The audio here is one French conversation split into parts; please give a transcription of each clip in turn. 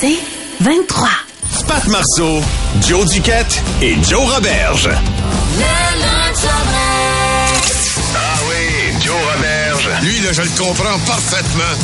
C'est 23. Pat Marceau, Joe Duquette et Joe Roberge. Ah oui, Joe Roberge. Lui, là, je le comprends parfaitement.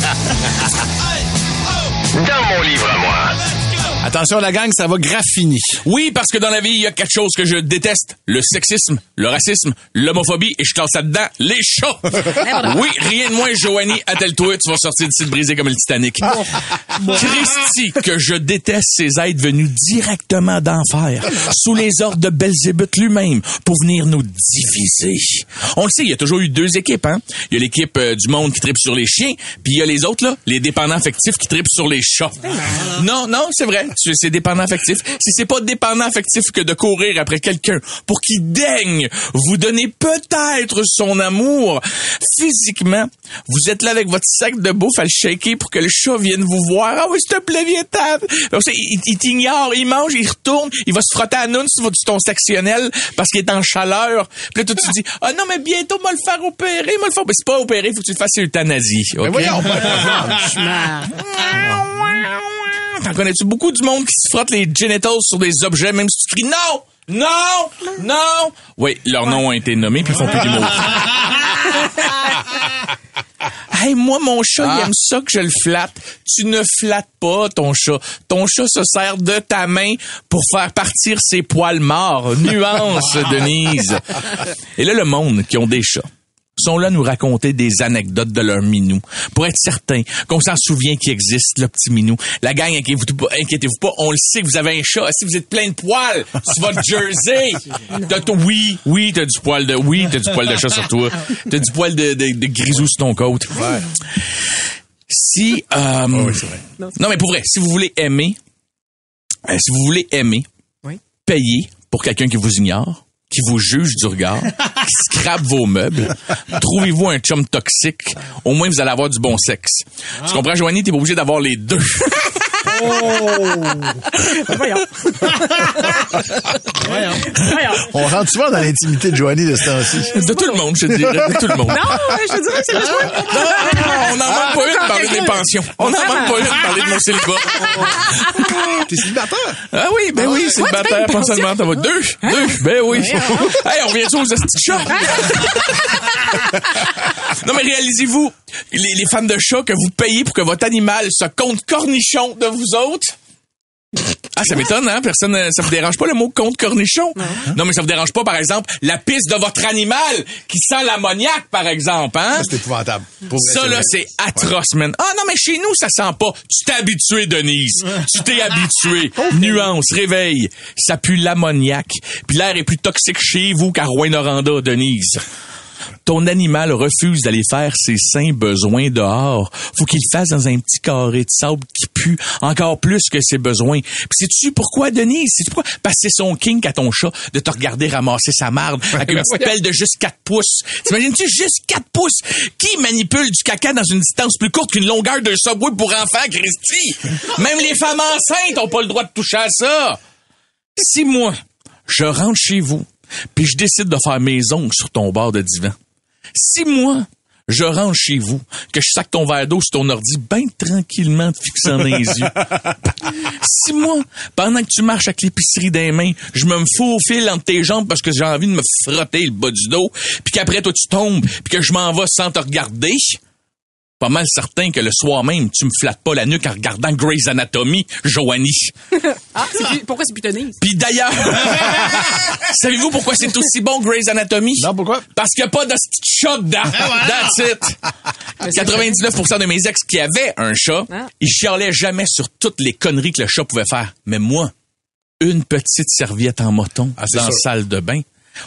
Dans mon livre à moi. Attention la gang, ça va graffiner. Oui, parce que dans la vie, il y a quelque chose que je déteste. Le sexisme, le racisme, l'homophobie, et je classe là-dedans les chats. oui, rien de moins, Joanie, attelle-toi, tu vas sortir d'ici brisé comme le Titanic. Christy, que je déteste ces êtres venus directement d'enfer, sous les ordres de Belzébuth lui-même, pour venir nous diviser. On le sait, il y a toujours eu deux équipes, hein. Il y a l'équipe euh, du monde qui tripe sur les chiens, puis il y a les autres, là, les dépendants affectifs qui tripent sur les chats. Non, non, c'est vrai, c'est c'est dépendant affectif. Si c'est pas dépendant affectif que de courir après quelqu'un pour qu'il daigne vous donner peut-être son amour, physiquement, vous êtes là avec votre sac de bouffe à le shaker pour que le chat vienne vous voir. Ah oui, s'il te plaît, viens table. Il, il t'ignore, il mange, il retourne, il va se frotter à noun sur ton sectionnel parce qu'il est en chaleur. Puis là, toi, tu dis, ah non, mais bientôt, moi le faire opérer, moi le faire. Mais c'est pas opérer, faut que tu le fasses euthanasie. Mais ok? voyons, T'en connais-tu beaucoup du monde qui se frotte les genitals sur des objets, même si tu cries non! Non! Non! Oui, leurs noms ont été nommés puis ils font plus d'humour. hey, moi, mon chat, il aime ça que je le flatte. Tu ne flattes pas ton chat. Ton chat se sert de ta main pour faire partir ses poils morts. Nuance, Denise. Et là, le monde qui ont des chats sont là à nous raconter des anecdotes de leur minou. Pour être certain qu'on s'en souvient qu'il existe le petit minou. La gang, inquiétez-vous pas, inquiétez-vous pas, on le sait que vous avez un chat. Si vous êtes plein de poils sur votre jersey, t'as oui, oui, t'as du poil de, oui, t'as du poil de chat sur toi, t'as du poil de, de, de grisou sur ton côte. Si, euh, non mais pour vrai, si vous voulez aimer, euh, si vous voulez aimer, payez pour quelqu'un qui vous ignore, qui vous juge du regard, qui scrape vos meubles. Trouvez-vous un chum toxique? Au moins, vous allez avoir du bon sexe. Tu comprends, Joanie? T'es pas obligé d'avoir les deux. On rentre souvent dans l'intimité de Joanie de ce temps-ci. De tout le monde, je te dirais. De tout le monde. Non, je dirais que c'est le choix. Non, on n'en manque pas une de parler des pensions. On n'en manque pas une de parler de mon célibat. T'es célibataire? Ah oui, ben oui, c'est le Ouais, tu payes bataire, une pas seulement. T'en vas deux, deux, ben oui. hey, on revient aux petits chats. non, mais réalisez-vous, les, les fans de chats, que vous payez pour que votre animal se compte cornichon de vous autres. Ah, ça m'étonne, hein? Personne, euh, ça vous dérange pas le mot compte cornichon? Non. mais ça vous dérange pas, par exemple, la piste de votre animal qui sent l'ammoniaque, par exemple, hein? Ça, c'est épouvantable. Pour vrai, Ça, là, c'est atroce, man. Ah non, mais chez nous, ça sent pas. Tu t'es habitué, Denise. Tu t'es habitué. Nuance, réveil. Ça pue l'ammoniaque. Puis l'air est plus toxique chez vous qu'à Rouen-Noranda, Denise. Ton animal refuse d'aller faire ses sains besoins dehors. Faut qu'il le fasse dans un petit carré de sable qui pue encore plus que ses besoins. Puis sais-tu pourquoi, Denise? Sais-tu pourquoi? Parce que c'est son kink à ton chat de te regarder ramasser sa marde avec une petite pelle de juste 4 pouces. T'imagines-tu juste 4 pouces? Qui manipule du caca dans une distance plus courte qu'une longueur d'un subway pour enfants, Christy? Même les femmes enceintes ont pas le droit de toucher à ça. Si moi, je rentre chez vous, puis je décide de faire mes ongles sur ton bord de divan, si moi, je rentre chez vous, que je sac ton verre d'eau sur ton ordi bien tranquillement te fixant dans les yeux. Si moi, pendant que tu marches avec l'épicerie des mains, je me me faufile entre tes jambes parce que j'ai envie de me frotter le bas du dos, puis qu'après toi tu tombes, puis que je m'en vais sans te regarder, pas mal certain que le soir même, tu me flattes pas la nuque en regardant Grey's Anatomy, Joanie. Ah, c'est pourquoi c'est plus Denise? Puis d'ailleurs, savez-vous pourquoi c'est aussi bon Grey's Anatomy? Non, pourquoi? Parce qu'il n'y a pas de petit chat dedans. That's it. 99% de mes ex qui avaient un chat, Ah. ils chialaient jamais sur toutes les conneries que le chat pouvait faire. Mais moi, une petite serviette en moton Ah, dans la salle de bain.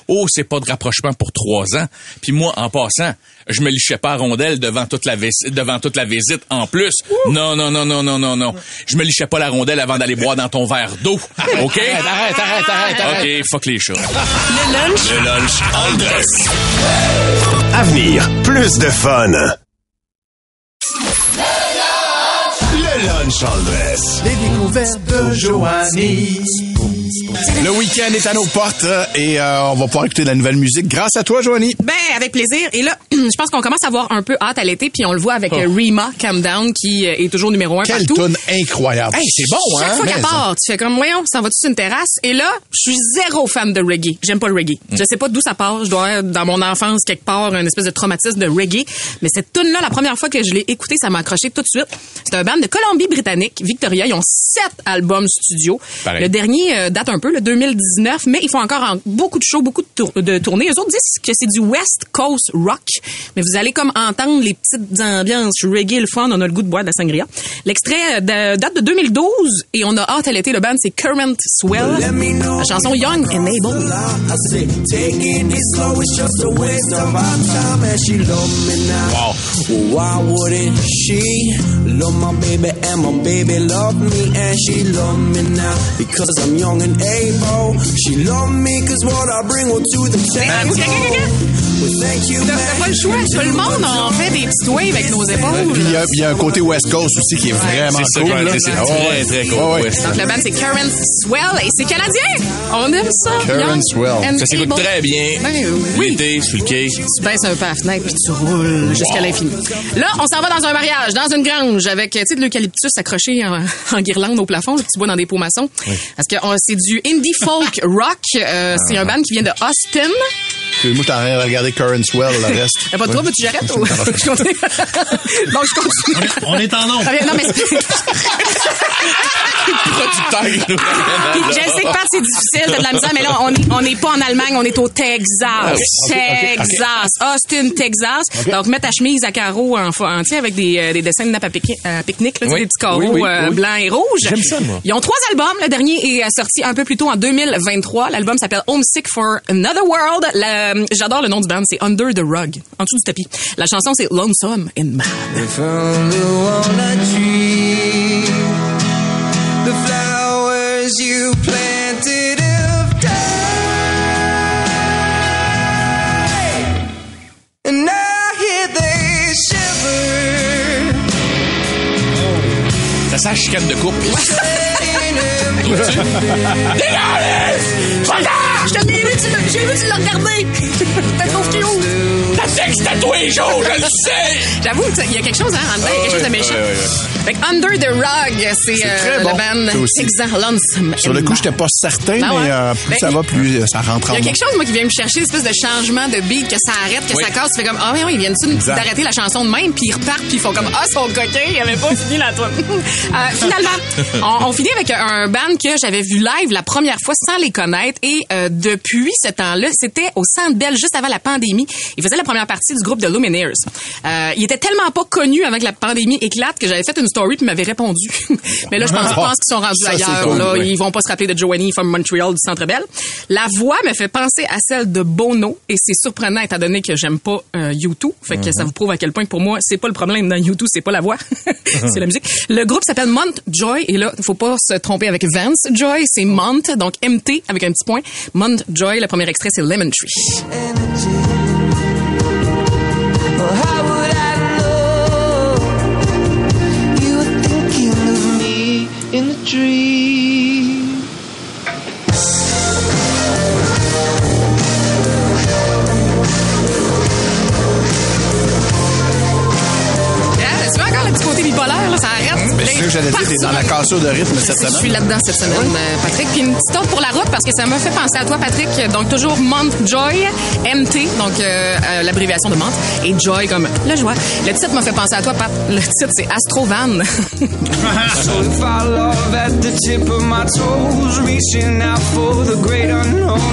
Oh, c'est pas de rapprochement pour trois ans. Puis moi, en passant, je me lichais pas à rondelle devant toute la vis- devant toute la visite en plus. Non, non, non, non, non, non, non. Je me lichais pas la rondelle avant d'aller boire dans ton verre d'eau. OK? Arrête, arrête, arrête, arrête. OK, fuck les chats. Le lunch? Le lunch en dress. À venir, plus de fun. Le lunch en dress. Les découvertes de Joanie. Le week-end est à nos portes euh, et euh, on va pouvoir écouter de la nouvelle musique grâce à toi, Joanie. Ben, avec plaisir. Et là, je pense qu'on commence à avoir un peu hâte à l'été, puis on le voit avec euh, Rima Calm Down, qui est toujours numéro un Quelle partout. tune incroyable. Hey, c'est bon, Chaque hein? fois Mais qu'elle part, tu fais comme, voyons, ça va-tu sur une terrasse? Et là, je suis zéro fan de reggae. J'aime pas le reggae. Je sais pas d'où ça part. Je dois être dans mon enfance, quelque part, une espèce de traumatisme de reggae. Mais cette tune-là, la première fois que je l'ai écoutée, ça m'a accroché tout de suite. C'est un band de Colombie-Britannique, Victoria. Ils ont sept albums studio. Pareil. Le dernier euh, date un peu, le 2019, mais ils font encore en- beaucoup de shows, beaucoup de, tour- de tournées. Eux autres disent que c'est du West Coast Rock. Mais vous allez comme entendre les petites ambiances reggae, le fun. On a le goût de boire de la sangria. L'extrait euh, de- date de 2012 et on a hâte à l'été. Le band, c'est Current Swell. La chanson Young and Able. I say, taking it slow is just a waste of our time. And she love me now. Wow. And able. She love me cause what I bring will to the table. Thank you, T'as pas le choix. Tout le monde en fait des petites waves avec nos Puis épaules. il y, a- il y a un côté West Coast aussi qui est vraiment C'est ça, cool. c'est très, très cool, Ouais, ouais. West. Donc le band, c'est Current Swell et c'est canadien. On aime ça. Current Swell. Ça s'écoute très bien. Ben oui. L'été, sur le quai. tu baisses un peu à la fenêtre puis tu roules jusqu'à l'infini. Là, on s'en va dans un mariage, dans une grange, avec de l'eucalyptus accroché en, en guirlande au plafond, le petit bois dans des pots maçons. Parce que on- c'est du indie folk rock. Euh, c'est un band qui vient de Austin. Moi, je suis en train de regarder Current Swell, le reste. Y a pas de trouble, tu j'arrête ou je continue? Donc je continue. On est en nombre. Ah, non mais c'est- Producteur. Je sais que c'est difficile, t'as de la misère, mais là, on est, on n'est pas en Allemagne, on est au Texas. Texas. Austin, Texas. Donc, mets ta chemise à carreaux en, en tu sais, avec des, euh, des dessins de nappe à, à pique-nique, des petits carreaux Oui, oui, euh, blancs et rouges. J'aime ça, moi. Ils ont trois albums. Le dernier est euh, sorti un peu plus tôt en 2023. L'album s'appelle Homesick for Another World. La- J'adore le nom du band, c'est Under the Rug, en dessous du tapis. La chanson, c'est Lonesome and Mad. From the walnut tree, the flowers you planted have died, and now here they shiver. Ça sent la chicane de couple. Je te l'ai vu, j'ai vu, tu l'as regardé. T'es trop cute. Ta sexe les jours, je le sais! J'avoue, tu sais, il y a quelque chose, hein, en dedans, il y a quelque chose de méchant. Fait que Under the Rug, c'est euh, le band Lonesome. Sur le coup, j'étais pas certain, ouais. mais euh, plus Ben, ça va, plus euh, ça rentre en Il y a quelque chose, moi, qui vient me chercher, une espèce de changement de beat, que ça arrête, que Oui. ça casse. Tu fais comme, ah, mais oui, ils viennent-tu d'arrêter la chanson de même, puis ils repartent, puis ils font comme, ah, son coquin, il avait pas fini la toile. finalement, on, on finit avec un band que j'avais vu live la première fois sans les connaître, et euh, depuis ce temps-là, c'était au Centre Bell, juste avant la pandémie. Ils faisaient la première partie du groupe de Lumineers. Euh, ils étaient tellement pas connus avec la pandémie éclate que j'avais fait une story, puis ils m'avaient répondu. mais là, je pense, pense qu'ils sont rendus Ça, ailleurs. cool, là. oui. Ils vont pas se rappeler de Joanie from Montreal du Centre Bell. La voix me fait penser à celle de Bono et c'est surprenant étant donné que j'aime pas euh, U2. Fait que ça vous prouve à quel point que pour moi, c'est pas le problème dans U2, c'est pas la voix, c'est la musique. Le groupe s'appelle Mont Joy et là, faut pas se tromper avec Vance Joy, c'est Mont donc MT avec un petit point. Mont Joy, le premier extrait c'est Lemon Tree. Le petit côté bipolaire là, ça arrête. Mais c'est ça que j'allais dire, t'es dans la cassure de rythme cette Je suis semaine. là-dedans cette semaine, euh, Patrick. Puis une petite autre pour la route parce que ça m'a fait penser à toi, Patrick. Donc toujours Montjoy, MT, donc euh, euh, l'abréviation de Mont, et Joy comme la joie. Le titre m'a fait penser à toi, Pat. Le titre c'est Astrovan.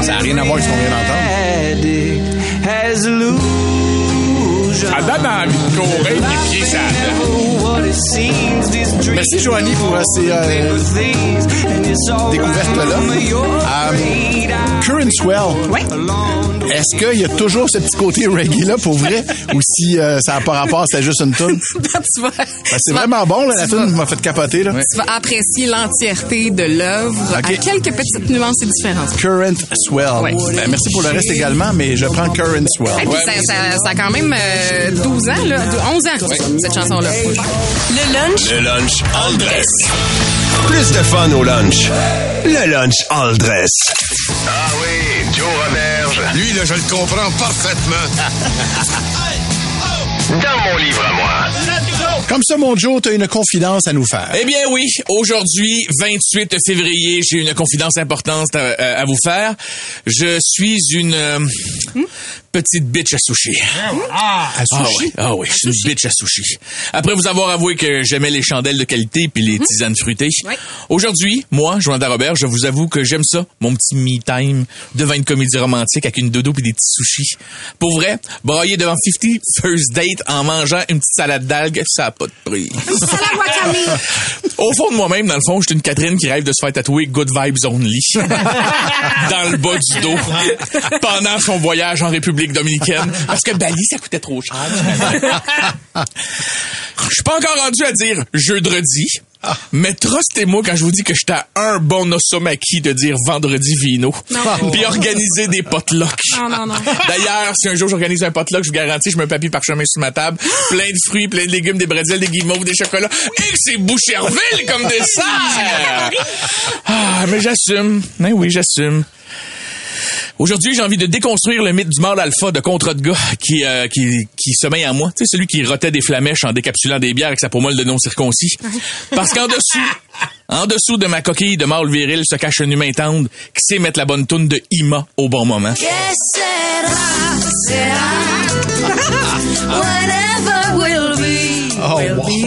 Ça n'a rien à voir avec ce qu'on vient d'entendre. Ça donne envie de courir, ça Merci, Joanie, pour euh, ces euh, découvertes-là. Euh, Current Swell. Oui. Est-ce qu'il y a toujours ce petit côté reggae-là pour vrai? Ou si euh, ça n'a pas rapport, c'est juste une vas, Ben, c'est vraiment bon, là, la vas- m'a fait capoter. Là. Tu vas apprécier l'entièreté de l'œuvre à quelques petites nuances et différences. Current Swell. Ouais. Ben, merci pour le reste également, mais je prends Current Swell. Puis ça, ça, ça a quand même euh, 12 ans, là, 11 ans, cette chanson-là. Le lunch Le lunch en dress. Plus de fun au lunch. Le lunch all dress. Ah oui, Joe Roberge. Lui, là, je le comprends parfaitement. Dans mon livre à moi. Comme ça, mon Joe, t'as une confidence à nous faire. Eh bien oui, aujourd'hui, 28 février, j'ai une confidence importante à, à vous faire. Je suis une euh, petite bitch à sushi. À Ah sushi? oui, ah oui, je suis une bitch à sushi. Après vous avoir avoué que j'aimais les chandelles de qualité puis les tisanes fruitées, Ouais. aujourd'hui, moi, Jonathan Robert, je vous avoue que j'aime ça, mon petit me time devant une comédie romantique avec une dodo puis des petits sushis. Pour vrai, brailler devant 50 first date en mangeant une petite salade d'algues, ça a pas de prix. Au fond de moi-même, dans le fond, je suis une Catherine qui rêve de se faire tatouer Good Vibes Only dans le bas du dos pendant son voyage en République dominicaine parce que Bali, ça coûtait trop cher. Je suis pas encore rendu à dire jeudi, mais trustez-moi quand je vous dis que j'étais à un bon osomaki de dire vendredi vino puis organiser des potlucks. D'ailleurs, si un jour j'organise un potluck, je vous garantis, je mets un papier parchemin sur ma table, plein de fruits, plein de légumes, des bretzels, des guimauves, des chocolats, et que c'est Boucherville comme dessert! Ah, mais j'assume. Mais oui, j'assume. Aujourd'hui, j'ai envie de déconstruire le mythe du mâle alpha de contrat de gars qui, euh, qui, qui sommeille en moi. Tu sais, celui qui rotait des flamèches en décapsulant des bières avec sa peau molle de non circoncis. Parce qu'en dessous, en dessous de ma coquille de mâle viril se cache un humain tendre qui sait mettre la bonne toune de Ima au bon moment.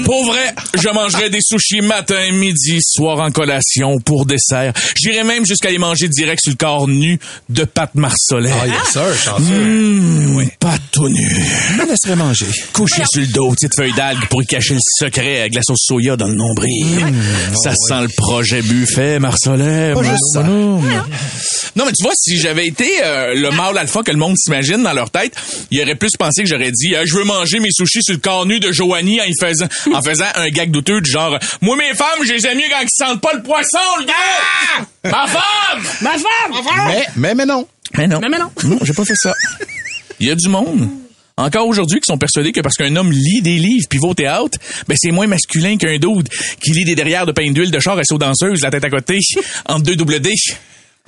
Pour vrai, je mangerais des sushis matin, midi, soir en collation pour dessert. J'irais même jusqu'à les manger direct sur le corps nu de Pat Marsolet. Ah, yes, sir, chanceux. Mmh, Pas tout nu. Je me laisserais manger. Couché sur le dos, petite feuille d'algue pour y cacher le secret avec la sauce soya dans le nombril. ça sent le projet buffet, Marsolet. Pas juste ça. bonhomme. Non, mais tu vois, si j'avais été euh, le mâle alpha que le monde s'imagine dans leur tête, il aurait plus pensé que j'aurais dit euh, je veux manger mes sushis sur le corps nu de Joanie en faisant un gag douteux du genre moi mes femmes, je les aime mieux quand ils sentent pas le poisson, le gars! Ma femme! Ma femme! Mais, mais, mais non. Mais non. Mais, mais non. Non, j'ai pas fait ça. Il y a du monde. Encore aujourd'hui, qui sont persuadés que parce qu'un homme lit des livres puis va au théâtre, ben c'est moins masculin qu'un dude qui lit des derrières de pain d'huile de char et danseuse, la tête à côté, entre deux double D.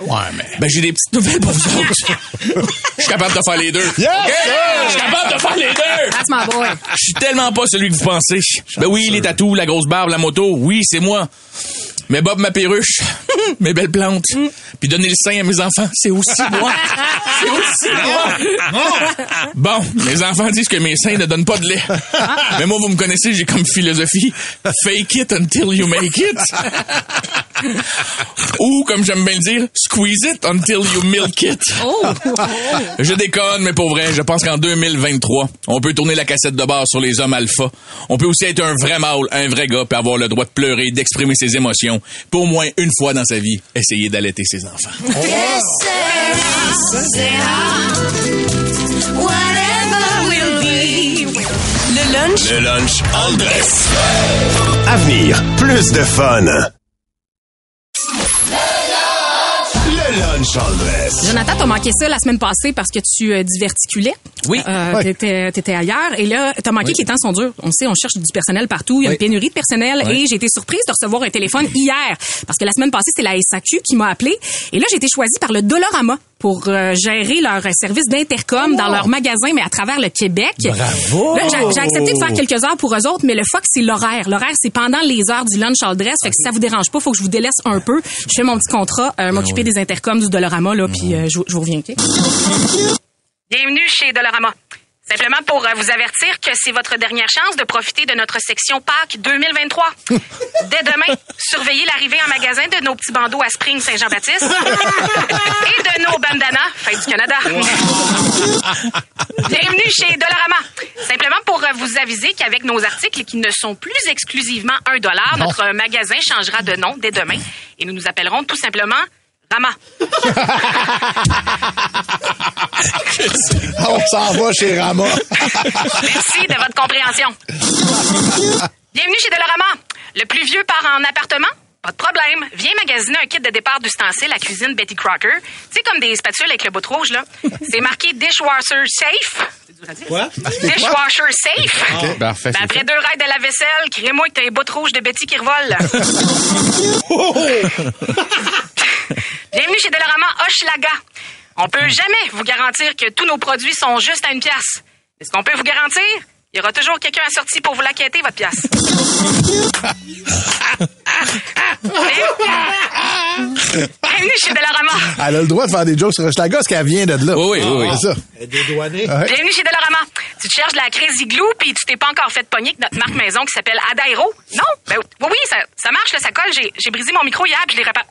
Ouais, mais. Ben j'ai des petites nouvelles pour vous autres. Je suis capable de faire les deux. Yes! Je suis capable de faire les deux. That's my boy. Je suis tellement pas celui que vous pensez. Ben oui, les tatous, la grosse barbe, la moto, oui, c'est moi. Mais Bob, ma perruche, mes belles plantes, puis donner le sein à mes enfants, c'est aussi moi. C'est aussi moi. Bon, mes enfants disent que mes seins ne donnent pas de lait. Mais moi, vous me connaissez, j'ai comme philosophie, fake it until you make it. Ou, comme j'aime bien le dire, squeeze it until you milk it. Oh! Je déconne, mais pour vrai, je pense qu'en 2023, on peut tourner la cassette de base sur les hommes alpha. On peut aussi être un vrai mâle, un vrai gars, puis avoir le droit de pleurer, d'exprimer ses émotions. Pour au moins une fois dans sa vie, essayer d'allaiter ses enfants. Le lunch Le lunch all dress. Avenir, plus de fun. Jonathan, t'as manqué ça la semaine passée parce que tu euh, diverticulais. Oui. Euh, Ouais. T'étais, t'étais ailleurs. Et là, t'as manqué que les temps sont durs. On sait, on cherche du personnel partout. Il y a Oui. une pénurie de personnel. Et j'ai été surprise de recevoir un téléphone hier. Parce que la semaine passée, c'est la SAQ qui m'a appelé. Et là, j'ai été choisie par le Dollarama pour euh, gérer leur service d'intercom dans leur magasin, mais à travers le Québec. Bravo! Là, j'ai, j'ai accepté de faire quelques heures pour eux autres, mais le fuck, c'est l'horaire. L'horaire, c'est pendant les heures du lunch all dress. Fait que si ça vous dérange pas, faut que je vous délaisse un peu. Je fais mon petit contrat, euh, m'occuper des intercoms du Dollarama, là, puis euh, je, je vous reviens, OK? Bienvenue chez Dollarama. Simplement pour euh, vous avertir que c'est votre dernière chance de profiter de notre section Pâques 2023. Dès demain, surveillez l'arrivée en magasin de nos petits bandeaux à Spring Saint-Jean-Baptiste et de nos bandanas Fête du Canada. Bienvenue chez Dollarama. Simplement pour euh, vous aviser qu'avec nos articles qui ne sont plus exclusivement un dollar, notre magasin changera de nom dès demain et nous nous appellerons tout simplement Rama. On s'en va chez Rama. Merci de votre compréhension. Bienvenue chez Dollarama. Le plus vieux part en appartement Pas de problème. Viens magasiner un kit de départ d'ustensiles à cuisine Betty Crocker. Tu sais, comme des spatules avec le bout rouge, là. C'est marqué dishwasher safe. Quoi? Dishwasher safe. OK, parfait, Ben, c'est après fait. deux raids de la vaisselle, crée-moi que t'as les bouts rouges de Betty qui revolent. Bienvenue chez Dolorama Hochelaga. On peut jamais vous garantir que tous nos produits sont juste à une pièce. Mais ce qu'on peut vous garantir, il y aura toujours quelqu'un assorti pour vous l'acquitter, votre pièce. Bienvenue chez Dolorama. Elle a le droit de faire des jokes sur Hochelaga parce qu'elle vient de là. Oui, oui, oui, oui. C'est ça. Dédouané. Ouais. Bienvenue chez Dolorama. Tu te cherches de la Crazy Glue puis tu t'es pas encore fait pogner que notre marque maison qui s'appelle Adairo? Non? Ben oui, oui, ça, ça marche, là, ça colle. J'ai, j'ai brisé mon micro hier puis je l'ai réparé.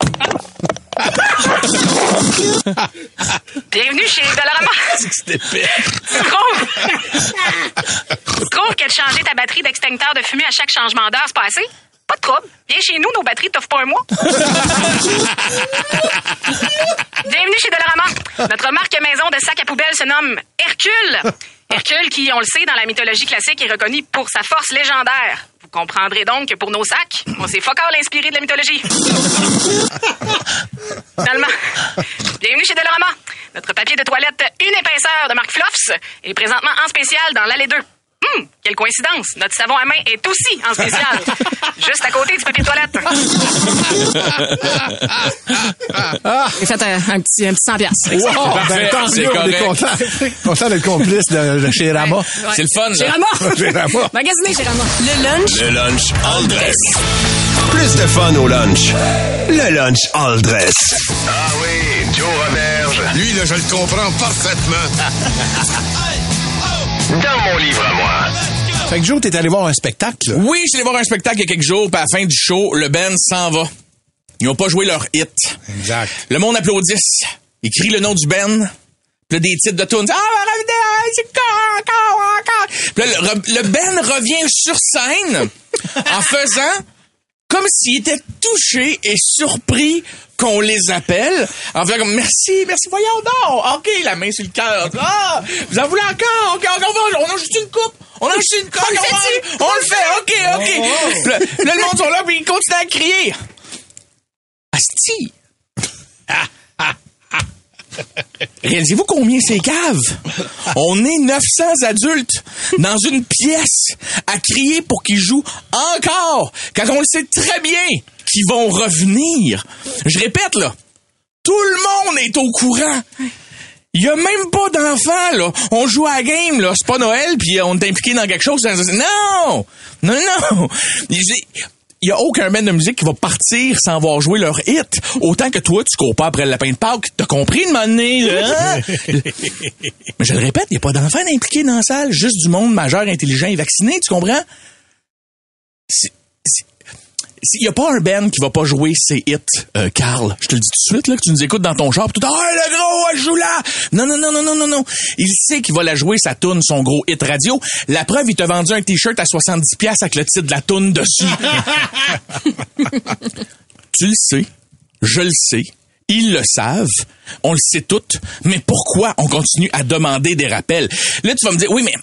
Bienvenue chez Dolorama. C'était. Tu trouves? tu trouves que de changer ta batterie d'extincteur de fumée à chaque changement d'heure, c'est pas assez? Pas de trouble. Viens chez nous, nos batteries t'offrent pas un mois. Bienvenue chez Dolorama. Notre marque maison de sacs à poubelle se nomme Hercule. Hercule qui, on le sait, dans la mythologie classique, est reconnu pour sa force légendaire. Vous comprendrez donc que pour nos sacs, on s'est fuck all inspiré de la mythologie. Finalement, bienvenue chez Dolorama. Notre papier de toilette une épaisseur de marque Fluffs est présentement en spécial dans l'allée 2. Hum, quelle coïncidence. Notre savon à main est aussi en spécial. juste à côté du papier toilette. J'ai fait un, un petit, un petit 100 piastres. Wow, ben, tant c'est mieux, on est content, content d'être complice de, de chez Rama. C'est le fun, Chez là. Rama. Chez Rama. Magasiner chez Rama. Le lunch Le lunch all dress. Plus de fun au lunch. Le lunch all dress. Ah oui, Joe Roberge. Lui, là, je le comprends parfaitement. Dans mon livre à moi. Fait que Joe, t'es allé voir un spectacle. là. Oui, je suis allé voir un spectacle il y a quelques jours, puis à la fin du show, le band s'en va. Ils n'ont pas joué leur hit. Exact. Le monde applaudisse. Ils crient le nom du band. Puis là, des titres de tunes. Ah, revenez, c'est encore, encore, encore. Puis là, le, re- le band revient sur scène en faisant comme s'il était touché et surpris qu'on les appelle. En faisant comme, merci, merci, voyons donc. OK, la main sur le cœur. Ah, vous en voulez encore? OK, OK, on, va, on a juste une coupe. On a juste une coupe. On, on le fait, OK, OK. Puis là, puis là, le monde sont là, puis ils continuent à crier. Asti! Réalisez-vous combien c'est cave? On est 900 adultes dans une pièce à crier pour qu'ils jouent encore, quand on le sait très bien qu'ils vont revenir. Je répète, là, tout le monde est au courant. Il y a même pas d'enfants, là. On joue à la game, là. C'est pas Noël, puis on est impliqué dans quelque chose. Non! Non, non! Il y a aucun band de musique qui va partir sans avoir joué leur hit. Autant que toi, tu cours pas après le lapin de Pâques. T'as compris, de donné, là, hein? Mais je le répète, il n'y a pas d'enfants impliqués dans la salle. Juste du monde majeur, intelligent et vacciné, tu comprends? C'est- c'est- Il n'y a pas un band qui va pas jouer ses hits, euh, Carl. Je te le dis tout de suite, là, que tu nous écoutes dans ton char, pis tout, ah, le gros, elle joue là! Non, non, non, non, non, non, non. Il sait qu'il va la jouer, sa toune, son gros hit radio. La preuve, il t'a vendu un t-shirt à 70$ piastres avec le titre de la toune dessus. tu le sais. Je le sais. Ils le savent. On le sait toutes. Mais pourquoi on continue à demander des rappels? Là, tu vas me dire, oui, mais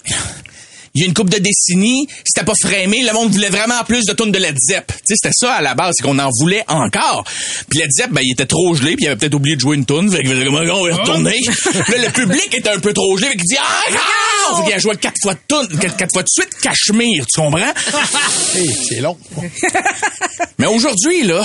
il y a une coupe de décennies, c'était pas frémé, le monde voulait vraiment plus de tunes de Led Zepp. Tu sais, c'était ça à la base, c'est qu'on en voulait encore. Puis Led Zepp, ben, il était trop gelé, puis il avait peut-être oublié de jouer une tune, fait qu'il faisait comme, on va y retourner. Puis là, le public était un peu trop gelé, fait qu'il dit, encore! Fait qu'il a joué quatre fois de tune, quatre, quatre fois de suite, Cachemire, tu comprends? Hey, c'est long. Mais aujourd'hui, là,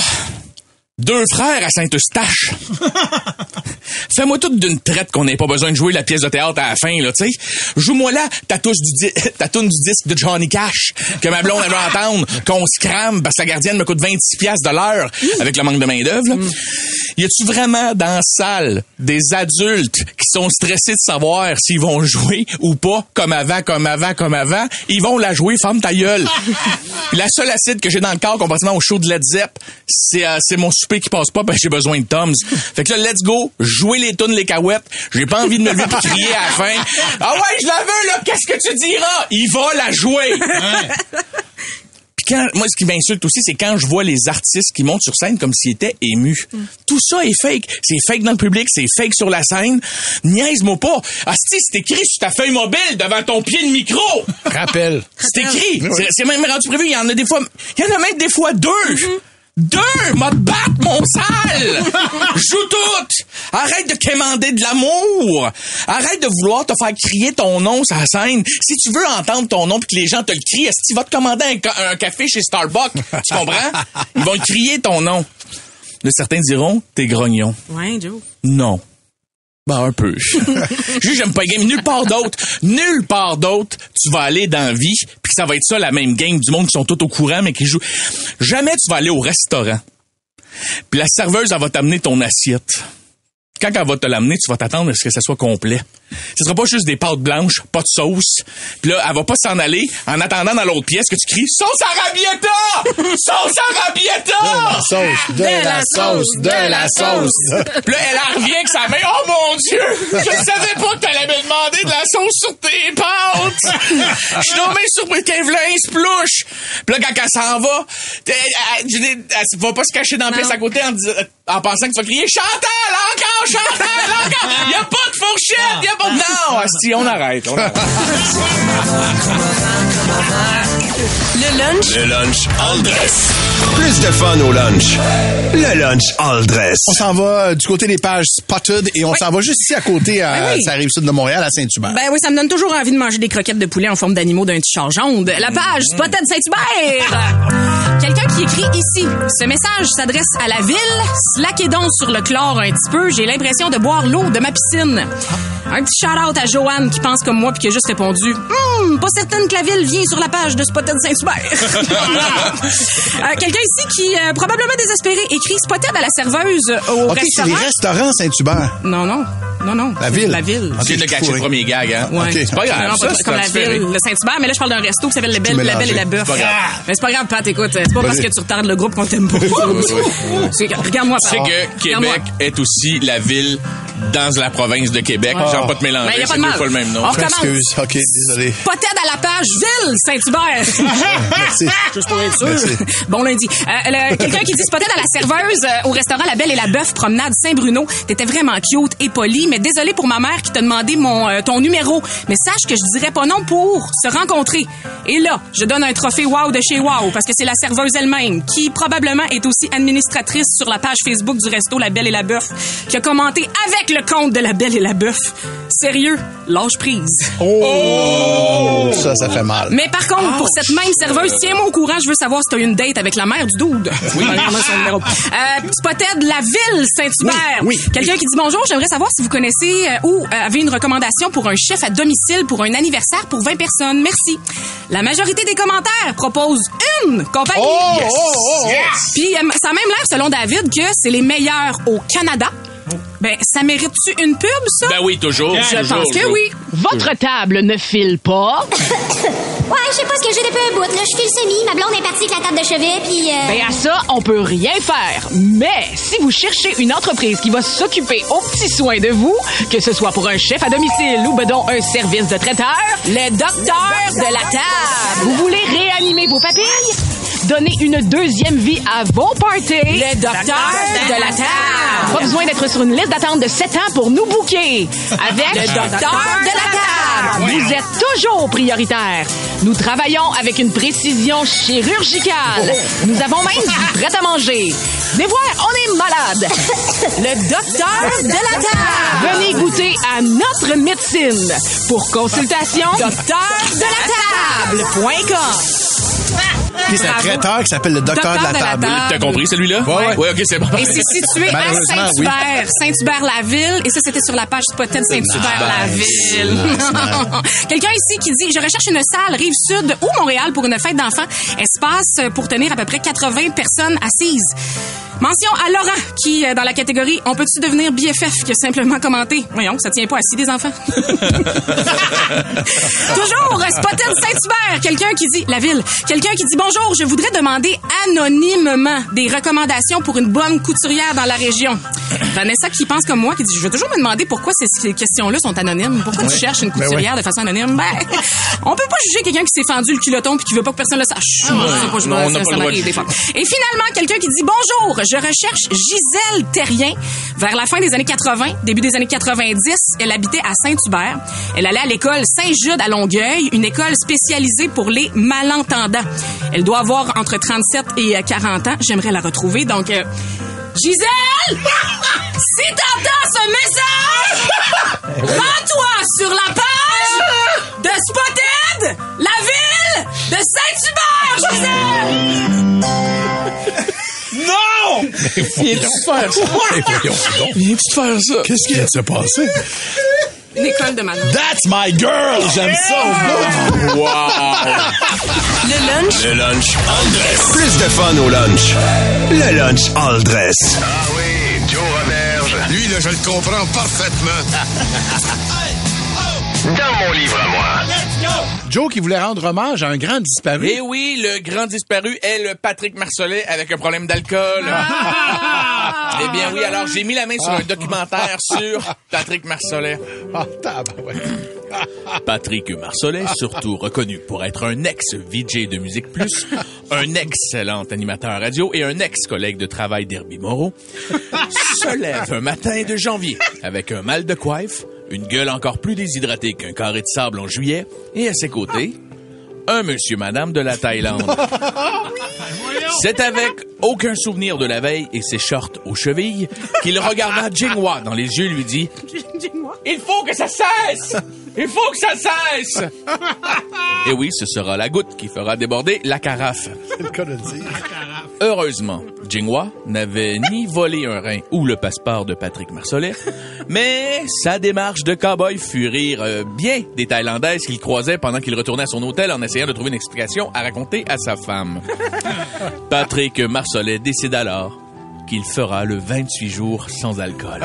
deux frères à Saint-Eustache. Fais-moi tout d'une traite qu'on n'ait pas besoin de jouer la pièce de théâtre à la fin, là, tu sais. Joue-moi là ta, touche du di- ta toune du disque de Johnny Cash, que ma blonde veut entendre, qu'on se crame parce que la gardienne me coûte 26 piastres de l'heure avec le manque de main-d'œuvre, là. Y a-tu vraiment dans la salle des adultes qui sont stressés de savoir s'ils vont jouer ou pas, comme avant, comme avant, comme avant? Ils vont la jouer, ferme ta gueule. la seule acide que j'ai dans le corps comparativement au show de Led Zepp, c'est euh, c'est mon souper qui passe pas parce que j'ai besoin de Toms. Fait que là, let's go, jouer les tunes, les cahuètes. J'ai pas envie de me lever et crier à la fin. Ah ouais, je la veux, là, qu'est-ce que tu diras? Il va la jouer. Puis quand, moi, ce qui m'insulte aussi, c'est quand je vois les artistes qui montent sur scène comme s'ils étaient émus. Tout ça est fake. C'est fake dans le public, c'est fake sur la scène. Niaise-moi pas. Asti, c'est écrit sur ta feuille mobile devant ton pied de micro. Rappel. C'est écrit. C'est- C'est même rendu prévu. Il y en a des fois, il y en a même des fois deux. Deux, m'a te battre, mon sale! Joue tout! Arrête de quémander de l'amour! Arrête de vouloir te faire crier ton nom sur la scène. Si tu veux entendre ton nom puis que les gens te le crient, est-ce que tu vas te commander un, ca- un café chez Starbucks? Tu comprends? Ils vont te crier ton nom. Là, certains diront, t'es grognon. Ouais, Joe. Non. Ben, un peu. Juste, j'aime pas les games. Nulle part d'autre, nulle part d'autre, tu vas aller dans la vie, ça va être ça, la même game du monde qui sont tous au courant, mais qui jouent. Jamais tu vas aller au restaurant. Puis la serveuse, elle va t'amener ton assiette. Quand elle va te l'amener, tu vas t'attendre à ce que ça soit complet. Ce sera pas juste des pâtes blanches, pas de sauce. Puis là, elle va pas s'en aller en attendant dans l'autre pièce que tu cries « Sauce arabietta! Sauce arabietta! Sauce, de la sauce, de la sauce. Puis là, elle en revient avec sa main. Oh mon Dieu! Je savais pas que t'allais me demander de la sauce sur tes pâtes! Je suis tombé surpris qu'elle voulait un splouche. Puis là, quand elle s'en va, elle, elle- va pas se cacher dans la pièce à côté en, en pensant que tu vas crier Chantal! Encore! Chantal! Encore! Y a pas de fourchette! Y a pas de... Non! Si, on arrête. On. Le lunch? Le lunch all dress. Plus de fun au lunch. Le lunch all dress. On s'en va euh, du côté des pages Spotted et on s'en va juste ici à côté, à, Ben oui. ça arrive sud de Montréal, à Saint-Hubert. Ben oui, ça me donne toujours envie de manger des croquettes de poulet en forme d'animaux d'un petit char jaune. La page Spotted Saint-Hubert! Quelqu'un qui écrit ici. Ce message s'adresse à la ville. Slaquez donc sur le chlore un petit peu. J'ai l'impression de boire l'eau de ma piscine. Un petit shout-out à Joanne qui pense comme moi puis qui a juste répondu Hum, pas certaine que la ville vient sur la page de Spotted Saint-Hubert. Euh, Quelqu'un ici qui, euh, probablement désespéré, écrit Spotted à la serveuse au OK, c'est les restaurant. restaurants Saint-Hubert. Non, non. Non, non. La ville. La ville. Tu viens de cacher le premier gag, hein? Ouais. OK. C'est pas grave, Non, ça, pas c'est comme la ville, le Saint-Hubert, mais là, je parle d'un resto qui s'appelle Le Belle, La Belle et la Bœuf. C'est pas grave. Mais c'est pas grave, Pat, écoute, c'est pas parce que tu retardes le groupe qu'on t'aime pas. C'est Regarde-moi, Tu sais Pat. que Regarde-moi. Québec est aussi la ville dans la province de Québec. Genre pas te mélanger, Ben, y a pas c'est de deux mal. fois le même nom. On recommence. Excuse. OK, désolé. Poted à la page Ville Saint-Hubert. Merci. Juste pour être sûr. Merci. Bon lundi. Euh, Quelqu'un qui dit Spotted à la serveuse euh, au restaurant La Belle et la Bœuf, promenade Saint-Bruno. T'étais vraiment cute et poli, mais désolé pour ma mère qui t'a demandé mon, euh, ton numéro. Mais sache que je dirais pas non pour se rencontrer. Et là, je donne un trophée Wow de chez Wow parce que c'est la serveuse elle-même qui probablement est aussi administratrice sur la page Facebook du resto La Belle et la Bœuf qui a commenté avec le compte de La Belle et la Bœuf. Sérieux, lâche prise. Oh! Ça, ça fait mal. Mais par contre, pour cette même serveuse, tiens-moi au courant, je veux savoir si t'as eu une date avec la mère du dude. Oui. numéro. Euh, Spotted, la ville Saint-Hubert. Oui, oui, Quelqu'un qui dit bonjour, j'aimerais savoir si vous connaissez euh, ou euh, avez une recommandation pour un chef à domicile pour un anniversaire pour 20 personnes. Merci. La majorité des commentaires proposent une compagnie. Oh, oh, oh, oh. Puis euh, ça a même l'air, selon David, que c'est les meilleurs au Canada. Ben, ça mérite-tu une pub, ça? Ben oui, toujours. Je toujours, pense que oui. Votre table ne file pas. Ouais, je sais pas ce que j'ai depuis un bout. Là, je file semi. Ma blonde est partie avec la table de chevet, puis... Euh... Ben à ça, on peut rien faire. Mais si vous cherchez une entreprise qui va s'occuper aux petits soins de vous, que ce soit pour un chef à domicile ou donc un service de traiteur, Le docteur de la table. vous voulez réanimer vos papilles? Donner une deuxième vie à vos parties. Le docteur de la table. Pas besoin d'être sur une liste d'attente de 7 ans pour nous booker. Avec Le docteur de la table. Vous êtes toujours prioritaire. Nous travaillons avec une précision chirurgicale. Nous avons même du prêt à manger. Venez voir, on est malade. Le docteur de la table. Venez goûter à notre médecine. Pour consultation, Docteur de la table.com. Puis c'est un traiteur qui s'appelle le docteur, de la table. T'as compris celui-là? Ouais, ouais. ok, c'est bon. Et c'est situé à oui. Saint-Hubert, Saint-Hubert-la-Ville. Et ça, c'était sur la page Spotted Saint-Hubert-la-Ville. Quelqu'un ici qui dit, je recherche une salle Rive-Sud ou Montréal pour une fête d'enfants. Espace pour tenir à peu près 80 personnes assises. Mention à Laurent qui, euh, dans la catégorie On peut-tu devenir BFF, qui a simplement commenté Voyons, ça tient pas assis des enfants. Toujours euh, Spotted Saint-Hubert, quelqu'un qui dit la ville, quelqu'un qui dit bonjour, je voudrais demander anonymement des recommandations pour une bonne couturière dans la région. Vanessa qui pense comme moi, qui dit, je vais toujours me demander pourquoi ces, questions-là sont anonymes. Pourquoi tu cherches une Ben couturière de façon anonyme? Ben, on peut pas juger quelqu'un qui s'est fendu le culoton puis qui veut pas que personne le sache. Ah ouais. Je sais pas, Non, on ça- pas ça le droit de m'arrive des juger. fois. Et finalement, quelqu'un qui dit bonjour, je recherche Gisèle Terrien. Vers la fin des années 80, début des années 90, elle habitait à Saint-Hubert. Elle allait à l'école Saint-Jude à Longueuil, une école spécialisée pour les malentendants. Elle doit avoir entre 37 et euh, 40 ans. J'aimerais la retrouver. Donc, euh, Gisèle! si t'entends ce message, rends-toi sur la page de Spotted, la ville de Saint-Hubert, Gisèle! Non! Viens-tu de faire ça? Viens-tu de faire ça? Qu'est-ce qui vient de se passer? Une école de malentendants. That's my girl! J'aime ça! Wow! Le lunch? Le lunch all dress. Plus de fun au lunch. Le lunch all dress. Ah oui, Joe Roberge. Lui, là, je le comprends parfaitement. Dans mon livre à moi. Joe qui voulait rendre hommage à un grand disparu. Eh oui, le grand disparu est le Patrick Marcelet avec un problème d'alcool. eh bien oui, alors j'ai mis la main sur un documentaire sur Patrick Marcelet. Ah, tabarouette. Patrick Marcelet, surtout reconnu pour être un ex-VJ de Musique Plus, un excellent animateur radio et un ex-collègue de travail d'Herbie Moreau, se lève un matin de janvier avec un mal de coiffe, une gueule encore plus déshydratée qu'un carré de sable en juillet, et à ses côtés, un monsieur madame de la Thaïlande. C'est avec aucun souvenir de la veille et ses shorts aux chevilles qu'il regarda Jinghua dans les yeux et lui dit Il faut que ça cesse Il faut que ça cesse Et oui, ce sera la goutte qui fera déborder la carafe. C'est le cas de le dire. Heureusement, Jinghua n'avait ni volé un rein ou le passeport de Patrick Marcelet, mais sa démarche de cowboy fut rire euh, bien des Thaïlandaises qu'il croisait pendant qu'il retournait à son hôtel en essayant de trouver une explication à raconter à sa femme. Patrick Marcelet décide alors qu'il fera le 28 jours sans alcool.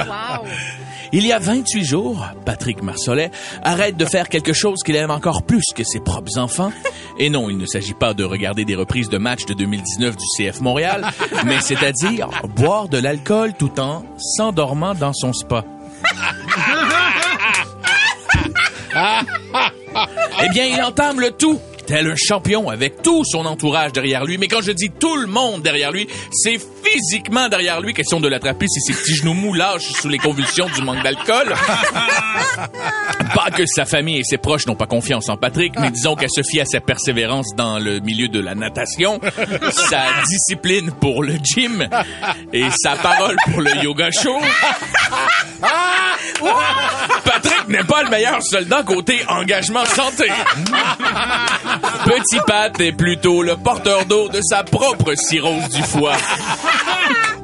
Il y a 28 jours, Patrick Marcelet arrête de faire quelque chose qu'il aime encore plus que ses propres enfants. Et non, il ne s'agit pas de regarder des reprises de matchs de 2019 du CF Montréal, mais c'est-à-dire boire de l'alcool tout en s'endormant dans son spa. Eh bien, il entame le tout tel un champion avec tout son entourage derrière lui. Mais quand je dis tout le monde derrière lui, c'est physiquement derrière lui, question de l'attraper si ses petits genoux mous lâchent sous les convulsions du manque d'alcool. Pas que sa famille et ses proches n'ont pas confiance en Patrick, mais disons qu'elle se fie à sa persévérance dans le milieu de la natation, sa discipline pour le gym et sa parole pour le yoga show. Patrick n'est pas le meilleur soldat côté engagement santé. Petit Pat est plutôt le porteur d'eau de sa propre cirrhose du foie.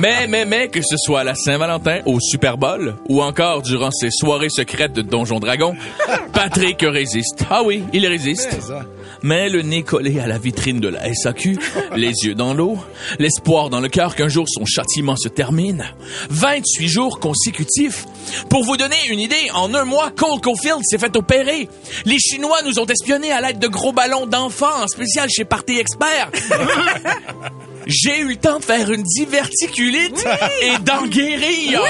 Mais, mais, mais, que ce soit à la Saint-Valentin, au Super Bowl, ou encore durant ses soirées secrètes de Donjon Dragon, Patrick résiste. Ah oui, il résiste. Mais le nez collé à la vitrine de la SAQ, les yeux dans l'eau, l'espoir dans le cœur qu'un jour son châtiment se termine. 28 jours consécutifs. Pour vous donner une idée, en un mois, Cole Caulfield s'est fait opérer. Les Chinois nous ont espionnés à l'aide de gros ballons d'enfants en spécial chez Party Expert. J'ai eu le temps de faire une diverticulite et d'en guérir.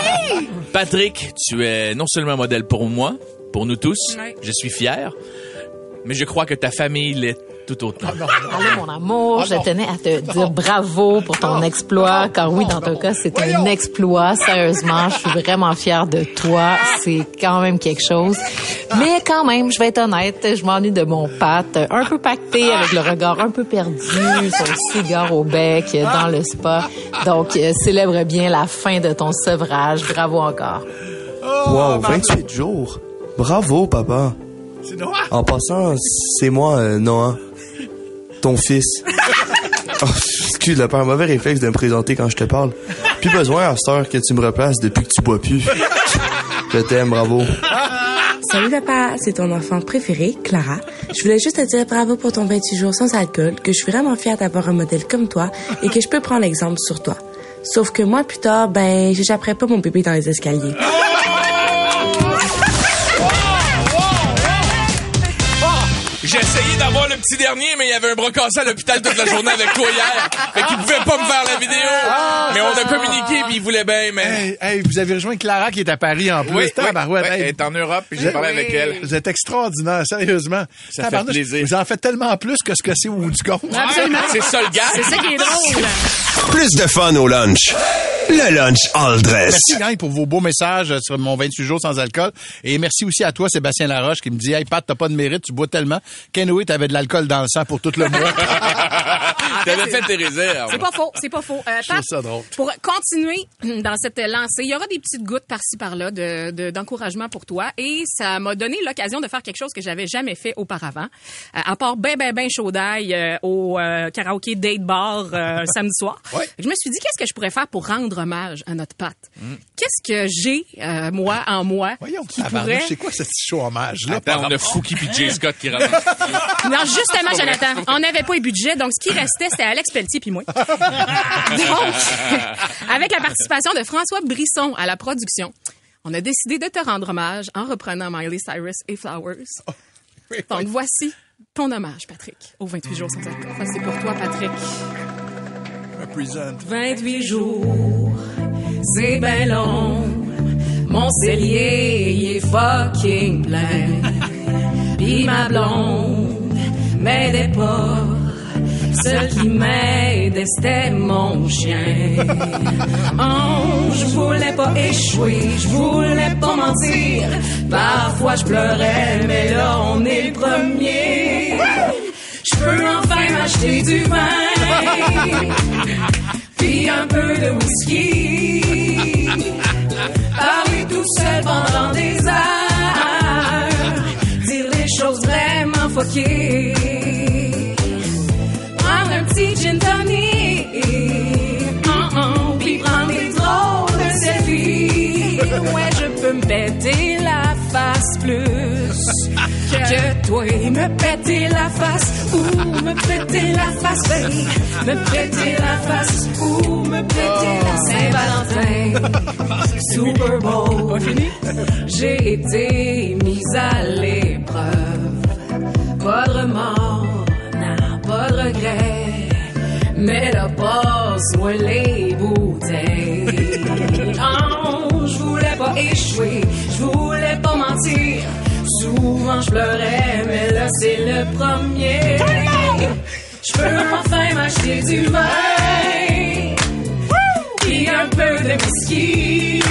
Patrick, tu es non seulement un modèle pour moi, pour nous tous, je suis fier, mais je crois que ta famille l'est tout autant. Allô, mon amour, je tenais à te dire bravo pour ton exploit, car oui, dans ton cas, c'est un exploit. Sérieusement, je suis vraiment fière de toi. C'est quand même quelque chose. Mais quand même, je vais être honnête, je m'ennuie de mon Pat, un peu pacté, avec le regard un peu perdu, son cigare au bec dans le spa. Donc, euh, célèbre bien la fin de ton sevrage. Bravo encore. Wow, 28 jours. Bravo, papa. C'est Noah? En passant, c'est moi, euh, Noah. Ton fils. Oh, excuse, le pas un mauvais réflexe de me présenter quand je te parle. Plus besoin à cette heure que tu me replaces depuis que tu bois plus. Je t'aime, bravo. Salut papa, c'est ton enfant préféré, Clara. Je voulais juste te dire bravo pour ton 28 jours sans alcool, que je suis vraiment fière d'avoir un modèle comme toi et que je peux prendre exemple sur toi. Sauf que moi, plus tard, ben, j'échapperai pas mon bébé dans les escaliers. J'ai essayé d'avoir le petit dernier, mais il y avait un bras cassé à l'hôpital toute la journée avec toi hier. Fait qu'il pouvait pas me faire la vidéo. Mais on a communiqué puis il voulait bien, mais... Hey, hey, vous avez rejoint Clara qui est à Paris en plus. Oui, oui, hey. elle est en Europe puis j'ai parlé avec elle. Vous êtes extraordinaire, sérieusement. Ça fait Tabarnouche, plaisir. Vous en faites tellement plus que ce que c'est au bout du compte. Absolument. C'est ça le gars. C'est ça qui est drôle. Plus de fun au lunch. Le lunch all dress. Merci, gang, pour vos beaux messages euh, sur mon 28 jours sans alcool. Et merci aussi à toi, Sébastien Laroche, qui me dit, hey, Pat, t'as pas de mérite, tu bois tellement. Kenway, t'avais de l'alcool dans le sang pour tout le mois. T'avais fait tes réserves. C'est pas faux, c'est pas faux. Euh, Pat, ça drôle. Pour continuer dans cette lancée, il y aura des petites gouttes par-ci par-là de, de- d'encouragement pour toi et ça m'a donné l'occasion de faire quelque chose que j'avais jamais fait auparavant. Euh, à part ben ben ben chaud d'ail euh, au euh, karaoké date bar samedi soir. Je me suis dit qu'est-ce que je pourrais faire pour rendre hommage à notre Pat? Qu'est-ce que j'ai euh, moi en moi Voyons, qui pourrait c'est quoi ce petit show hommage là Attends, on a Fouki puis Jay Scott qui rentrent. Non, justement, Jonathan, on n'avait pas les budgets, donc ce qui restait, c'était Alex Pelletier puis moi. donc, avec la participation de François Brisson à la production, on a décidé de te rendre hommage en reprenant Miley Cyrus et Flowers. Donc, voici ton hommage, Patrick, aux 28 jours sans alcool. Ça, c'est pour toi, Patrick. Represent. 28 jours, c'est ben long. Mon cellier, est fucking plein. Pis ma blonde m'aidait pas. Seul qui m'aidait, c'était mon chien. Oh, je voulais pas échouer, je voulais pas mentir. Parfois je pleurais, mais là on est le premier. Je peux enfin m'acheter du vin, puis un peu de whisky. Parler tout seul pendant des heures, dire les choses vraiment fuckées. Prendre un petit gin tonic, oh, oh, puis prendre des drôles de selfies. Ouais, je peux me péter la face plus que toi. Me péter la face ou me péter la face. Me péter la face ou me péter la Saint-Valentin. Super Bowl. J'ai été mise à l'épreuve. Pas de remords, non, pas de regret. Mais là, passe-moi les bouteilles. Oh, je voulais pas échouer, je voulais pas mentir. Souvent je pleurais, mais là c'est le premier. Je peux enfin m'acheter du vin, puis un peu de whisky.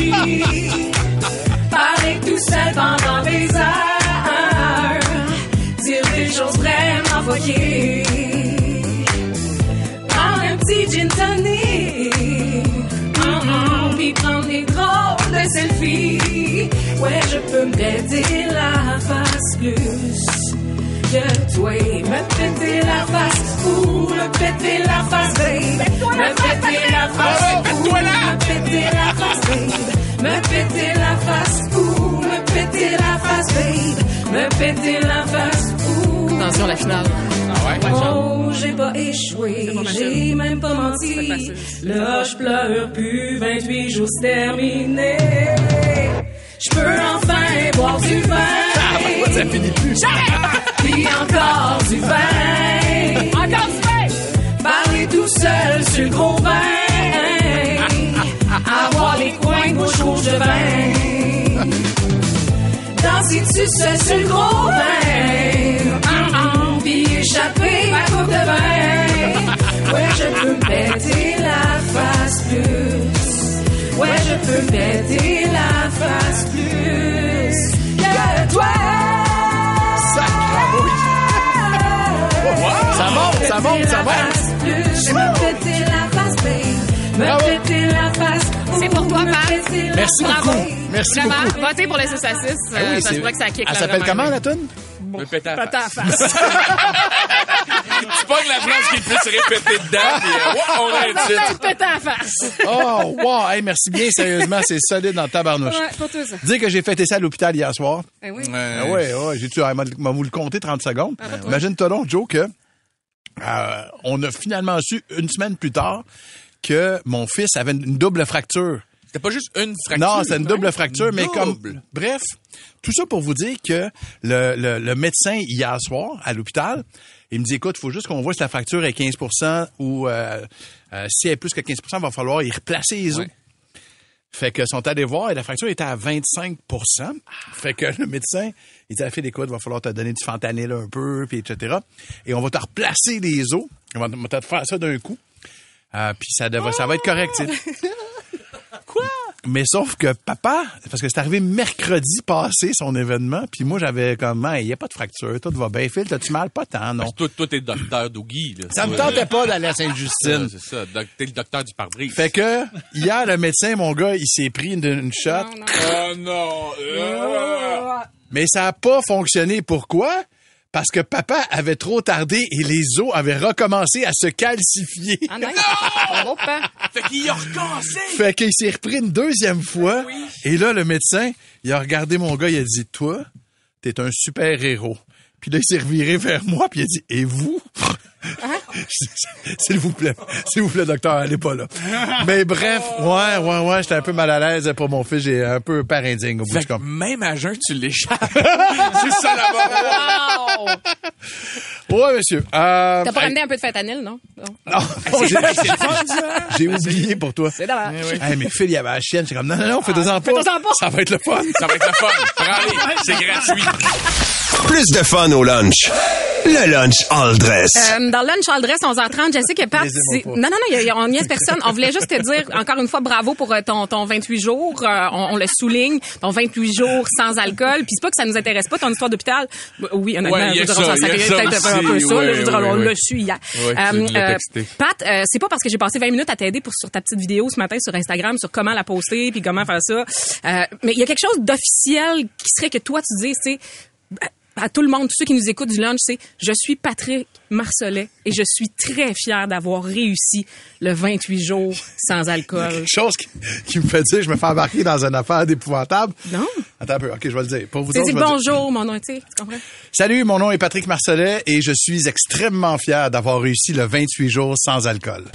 Parler tout seul pendant des heures, dire des choses vraiment fuckées. Prendre un petit gin tonic, mm, prendre des selfies. Ouais, je peux me péter la face plus que toi. Me péter la face ou me péter la face, babe. Me péter la face ou me péter la face, babe. Me péter la face ou me péter la face, babe. Me péter la face. Attention, la finale. Oh, j'ai pas échoué, j'ai même pas menti. Là, je pleure plus, 28 jours c'est terminé. Je peux enfin boire du vin. Ça finit plus. Puis encore du vin. Encore du vin? Parler tout seul sur le gros vin. Avoir les coins de bouche rouge de vin. Danser dessus seul sur le gros vin? Échapper ma coupe de vin. Ouais, je peux me péter la face plus. Ouais, je peux me péter la face plus que toi. Ça monte, ça monte, ça monte. Je me péter la face, babe. Me péter la face. C'est pour toi, Pat. Merci Bravo. beaucoup. Merci Vraiment, beaucoup. votez pour les saucisses. Ah oui, Euh, ça se voit que ça kick. Elle s'appelle comment, la toune? Me péter la Péter face. la face. C'est pas que la phrase qui est le plus répétée dedans, puis euh, on a un titre. Péter la face. Oh, wow! Hey, merci bien, sérieusement, c'est solide dans le tabarnouche. Ouais, pour toi, ça. Dire que j'ai fêté ça à l'hôpital hier soir. Eh oui. Ah ouais, ouais, j'ai-tu, ah, m'a vous le compter 30 secondes. Ah, toi. Imagine-toi donc, Joe, que, euh, on a finalement su une semaine plus tard que mon fils avait une double fracture. C'était pas juste une fracture. Non, c'est une double fracture, mais comme, bref, tout ça pour vous dire que le, le, le médecin hier soir à l'hôpital Il me dit, écoute, faut juste qu'on voit si la fracture est 15% ou euh, euh, si elle est plus que 15 il va falloir y replacer les os. Ouais. Fait que sont allés voir et la fracture était à 25 Fait que le médecin, il dit, ah, Phil, écoute, il va falloir te donner du fentanyl un peu, puis etc. Et on va te replacer les os. On va, te faire ça d'un coup. Euh, puis ça, devrait, ça va être correct, tu sais. Quoi? Mais sauf que papa, parce que c'est arrivé mercredi passé, son événement, puis moi, j'avais comme, il n'y a pas de fracture, tout va bien. Phil, t'as-tu mal? Pas tant, non. Toi, toi, t'es le docteur d'Ougui. là. Ça me tentait pas d'aller à Sainte-Justine. C'est ça. T'es le docteur du pare-brise. Fait que, hier, le médecin, mon gars, il s'est pris une, une shot. Oh non. Euh. Mais ça n'a pas fonctionné. Pourquoi? Parce que papa avait trop tardé et les os avaient recommencé à se calcifier. Ah, papa. Fait qu'il a recommencé. Fait qu'il s'est repris une deuxième fois. Et là, le médecin, il a regardé mon gars, il a dit, toi, t'es un super héros. Puis là, il s'est reviré vers moi, puis il a dit, et vous? S'il vous plaît, s'il vous plaît, docteur, allez pas là. Mais bref, ouais, ouais, ouais, j'étais un peu mal à l'aise pour mon fils, j'ai un peu père indigne au bout Fait du que compte. même à jeun, tu l'échappes. c'est ça là-bas. Wow! Ouais, monsieur. Euh, T'as pas ramené un peu de fentanyl, non? Non. non, non, j'ai- oublié pour toi. C'est dommage. Hey, mais Phil, il y avait la chienne. J'ai comme, non, non, non, fais-en pas. Fais-en pas. Ça va être le fun. Ça va être le fun. Prends-les. C'est gratuit. Plus de fun au lunch. Le lunch all dress. Euh, dans le lunch all dress 11h30, je sais que Pat, non non non, y a- y a- on niaise personne. On voulait juste te dire encore une fois bravo pour euh, ton ton 28 jours, Euh, on, on le souligne, ton 28 jours sans alcool. Puis c'est pas que ça nous intéresse pas ton histoire d'hôpital. Euh, Oui, honnêtement, Ouais, il y a je veux dire, ça, on s'en peut-être un peu ça. là, je veux dire, ouais, on ouais. l'a su hier. Ouais, tu l'as texté. Pat, euh, c'est pas parce que j'ai passé 20 minutes à t'aider pour sur ta petite vidéo ce matin sur Instagram sur comment la poster puis comment faire ça. Euh, mais il y a quelque chose d'officiel qui serait que toi tu dis, c'est à tout le monde, tous ceux qui nous écoutent du lunch, c'est je suis Patrick Marcelet et je suis très fier d'avoir réussi le 28 jours sans alcool. Quelque chose qui, qui me fait dire, je me fais embarquer dans une affaire d'épouvantable. Non. Attends un peu, ok, je vais le dire. Pour vous autres, dit je vais le dire. bonjour, mon nom, tu sais, tu comprends? Salut, mon nom est Patrick Marcelet et je suis extrêmement fier d'avoir réussi le 28 jours sans alcool.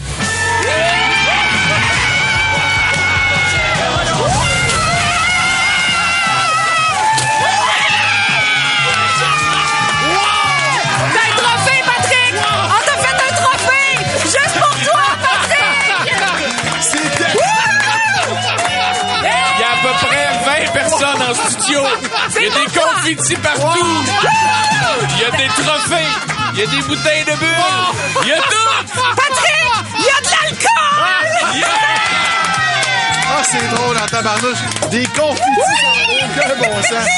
Il y a des confettis partout. Il y a des trophées. Il y a des bouteilles de bulles. Il y a tout. Patrick! Il y a de l'alcool! Ah, c'est drôle en tabarnouche. Des aucun bon sens.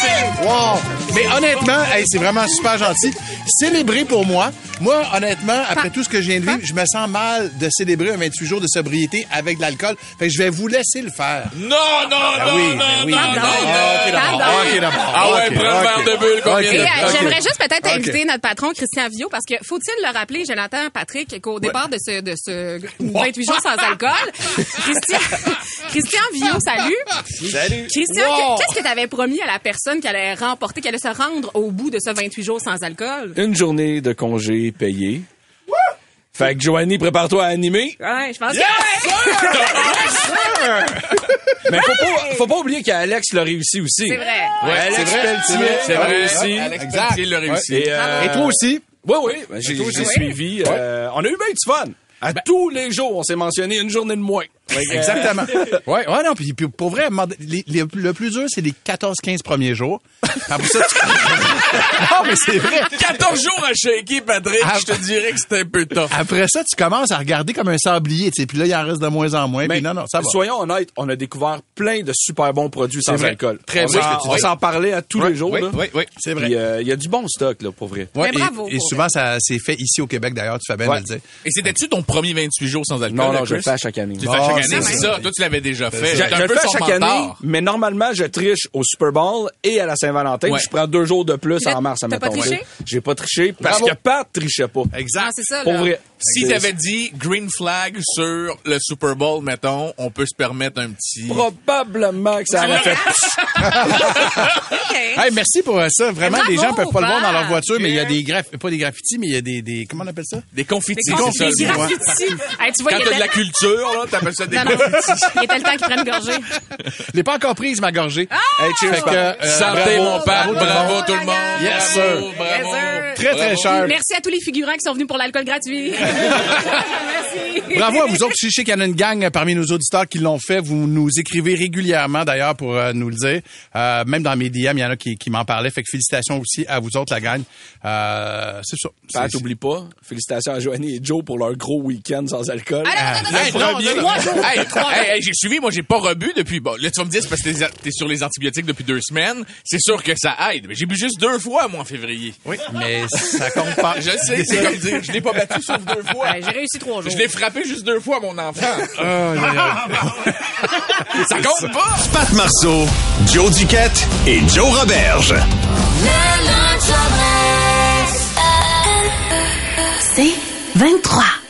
Wow. Mais honnêtement, hey, c'est vraiment super gentil. Célébrer pour moi. Moi, honnêtement, après tout ce que je viens de vivre, je me sens mal de célébrer un 28 jours de sobriété avec de l'alcool. Fait que je vais vous laisser le faire. Non, non, Ah non, oui, non, ben oui. non, Ah, non. d'abord. Pardon. Ok, d'abord. Ah ouais, prends verre de bulle qu'on Ok, vient Et, de- euh. J'aimerais juste peut-être Ok. inviter notre patron, Christian Villot, parce que faut-il le rappeler, Jonathan, Patrick, qu'au départ de ce, de ce 28 jours sans alcool, Christian, Christian Villot, salut. Salut. Christian, Wow. qu'est-ce que tu avais promis à la personne qui allait remporter, qui allait se rendre au bout de ce 28 jours sans alcool? Une journée de congé payé. Fait que Joanie, prépare-toi à animer. Ouais, je pense Mais faut pas, faut pas oublier qu'Alex l'a réussi aussi. que c'est vrai. Ouais, Alex Pelletier c'est vrai, c'est a vrai. réussi. Alex Exact. Pelletier l'a réussi. Et, euh, Et toi aussi? Oui, oui. ben, J'ai suivi. euh, on a eu bien du fun. À tous les jours, on s'est mentionné une journée de moins. Exactement. ouais, ouais, non, puis, puis pour vrai, les- les- le plus dur, c'est les 14-15 premiers jours. Après ça, tu... non, mais c'est vrai. 14 jours à shaker, Patrick. Ah. Je te dirais que c'était un peu tough. Après ça, tu commences à regarder comme un sablier, tu sais, puis là, il en reste de moins en moins, Mais puis non, non, ça va. Soyons honnêtes, on a découvert plein de super bons produits sans vrai. alcool. Très vrai que tu On s'en parlait à tous Ouais, les jours. oui, là. oui, oui, c'est vrai. Euh, il y a du bon stock, là, pour vrai. Ouais, Mais et- bravo Et, pour souvent, ça c'est fait ici au Québec, d'ailleurs, tu fais bien Ouais. de le dire. Et c'était-tu ton premier 28 jours sans alcool? Non, non, là, je le fais à chaque année. Tu le fais à Ah, chaque année, c'est ça. Toi, tu l'avais déjà fait. Je, le peu fais à chaque année, mais normalement, je triche au Super Bowl et à la Saint-Valentin. Ouais. Je prends deux jours de plus en mars, t'as pas admettons. triché? J'ai pas triché parce Bravo. que Pat trichait pas. Exact. Ah, c'est ça, Pour vrai. Si t'avais dit green flag sur le Super Bowl, mettons, on peut se permettre un petit... Probablement que ça aurait fait... Hey, merci pour euh, ça. Vraiment, Bravo, les gens peuvent pas le voir dans leur voiture, mais il y a des graph... pas des graffitis, mais il y a des, des comment on appelle ça? Des confettis. Des mot. graffitis. Hey, tu vois, Quand t'as de la culture, là, t'appelles ça des Non, non. confettis. Il était le temps qu'il prenne une gorgée. Je l'ai pas encore prise, ma gorgée. Ah! Hey, cheers, Fait que, euh, santé, bravo, mon Pat. bravo, tout le Bravo, monde. tout le monde. Yes, Bravo, sir. Très, très cher. Merci à tous les figurants qui sont venus pour l'alcool gratuit. Merci. Bravo à vous autres. Je sais qu'il y en a une gang parmi nos auditeurs qui l'ont fait. Vous nous écrivez régulièrement, d'ailleurs, pour euh, nous le dire. Euh, même dans mes DM, il y en a qui, qui m'en parlaient. Fait que félicitations aussi à vous autres, la gang. Euh, c'est ça. Pat, oublie pas. Félicitations à Joanie et Joe pour leur gros week-end sans alcool. Hey, Le non, premier. non, non. Hey, hey, hey, j'ai suivi, moi j'ai pas rebu depuis. Bon, là tu vas me dire c'est parce que t'es- t'es sur les antibiotiques depuis deux semaines. C'est sûr que ça aide. Mais j'ai bu juste deux fois moi en février. Oui, mais ça compte pas. Je sais, c'est comme dire, je l'ai pas battu sauf deux fois. Ouais, J'ai réussi trois jours. Je l'ai frappé juste deux fois mon enfant. Aïe, aïe. ça compte pas. Pat Marceau, Joe Duquette et Joe Roberge. C'est 23.